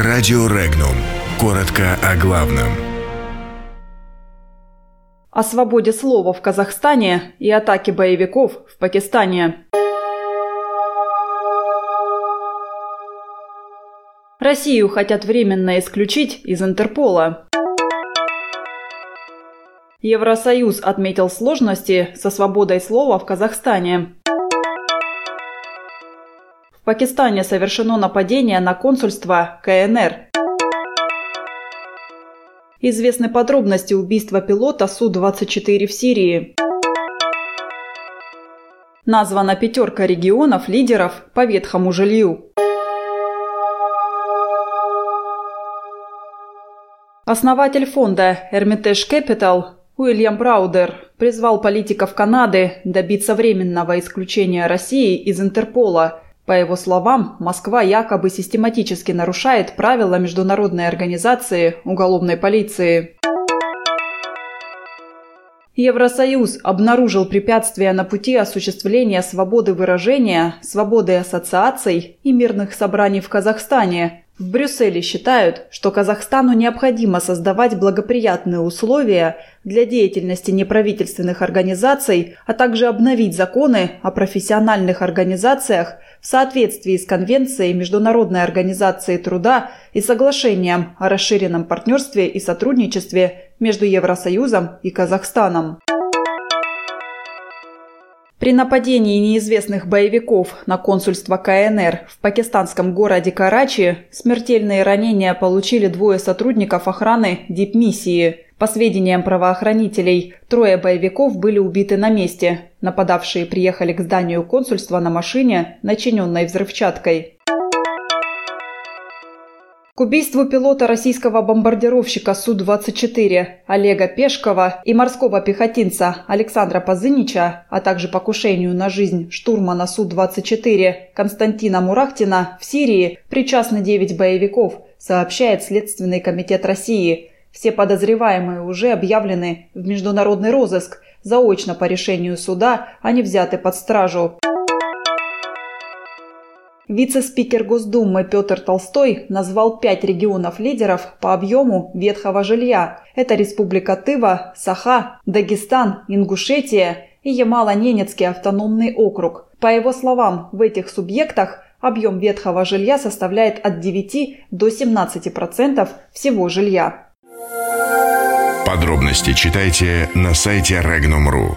Радио Регнум. Коротко о главном. О свободе слова в Казахстане и атаке боевиков в Пакистане. Россию хотят временно исключить из Интерпола. Евросоюз отметил сложности со свободой слова в Казахстане. Пакистане совершено нападение на консульство КНР. Известны подробности убийства пилота Су-24 в Сирии. Названа пятерка регионов-лидеров по ветхому жилью. Основатель фонда Hermitage Capital Уильям Браудер призвал политиков Канады добиться временного исключения России из Интерпола. По его словам, Москва якобы систематически нарушает правила Международной организации уголовной полиции. Евросоюз обнаружил препятствия на пути осуществления свободы выражения, свободы ассоциаций и мирных собраний в Казахстане, в Брюсселе считают, что Казахстану необходимо создавать благоприятные условия для деятельности неправительственных организаций, а также обновить законы о профессиональных организациях в соответствии с Конвенцией Международной организации труда и соглашением о расширенном партнерстве и сотрудничестве между Евросоюзом и Казахстаном. При нападении неизвестных боевиков на консульство КНР в пакистанском городе Карачи смертельные ранения получили двое сотрудников охраны дипмиссии. По сведениям правоохранителей, трое боевиков были убиты на месте. Нападавшие приехали к зданию консульства на машине, начиненной взрывчаткой. К убийству пилота российского бомбардировщика Су-24 Олега Пешкова и морского пехотинца Александра Позынича, а также покушению на жизнь штурмана Су-24 Константина Мурахтина в Сирии причастны 9 боевиков, сообщает Следственный комитет России. Все подозреваемые уже объявлены в международный розыск. Заочно по решению суда они взяты под стражу. Вице-спикер Госдумы Петр Толстой назвал пять регионов-лидеров по объему ветхого жилья. Это Республика Тыва, Саха, Дагестан, Ингушетия и Ямало-Ненецкий автономный округ. По его словам, в этих субъектах объем ветхого жилья составляет от 9 до 17% всего жилья. Подробности читайте на сайте Regnum.ru.